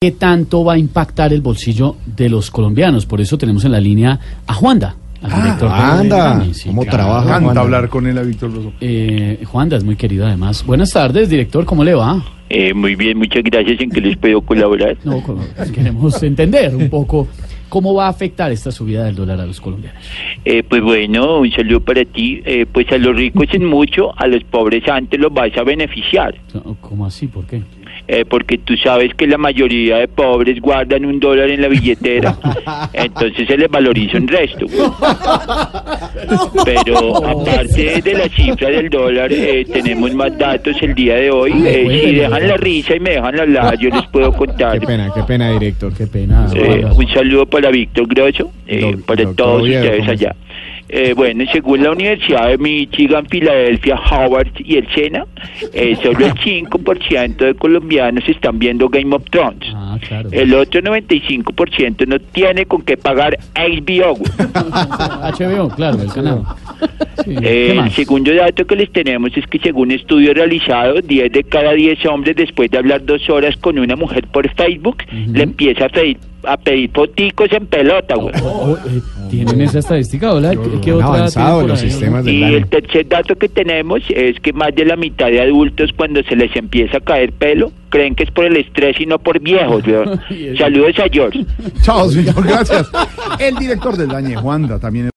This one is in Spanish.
¿Qué tanto va a impactar el bolsillo de los colombianos? Por eso tenemos en la línea a Juanda, al director de- anda, Sí, ¿cómo claro. trabaja? Juanda? hablar con él a Víctor Lozo. Eh, Juanda es muy querido además. Buenas tardes, director, ¿cómo le va? Eh, muy bien, muchas gracias. ¿En que les puedo colaborar? No, co- queremos entender un poco cómo va a afectar esta subida del dólar a los colombianos. Eh, pues bueno, un saludo para ti. Eh, pues a los ricos en mucho, a los pobres antes los vas a beneficiar. ¿Cómo así? ¿Por qué? Eh, porque tú sabes que la mayoría de pobres guardan un dólar en la billetera. Entonces se les valoriza un resto. Pero aparte de la cifra del dólar, eh, tenemos más datos el día de hoy. Eh, si dejan la risa y me dejan hablar, yo les puedo contar. Qué pena, qué pena, director. Qué pena. Un saludo para Víctor Grosso, eh, para todos ustedes ¿cómo allá. Eh, bueno, según la Universidad de Michigan, Filadelfia, Howard y el SENA, eh, solo el 5% de colombianos están viendo Game of Thrones. Ah, claro. El otro 95% no tiene con qué pagar HBO. HBO, claro, el canal. Sí, Eh, ¿Qué el segundo dato que les tenemos es que según estudios realizados, 10 de cada 10 hombres después de hablar dos horas con una mujer por Facebook, le empieza a pedir, a pedir foticos en pelota, güey. Oh, eh, ¿Tienen esa estadística? Hola, ¿Qué, qué Han otra avanzado los ahí? sistemas del Y el tercer dato que tenemos es que más de la mitad de adultos cuando se les empieza a caer pelo creen que es por el estrés y no por viejos. Saludos a George. Chao, señor, gracias. El director del Dañe, Juanda, también.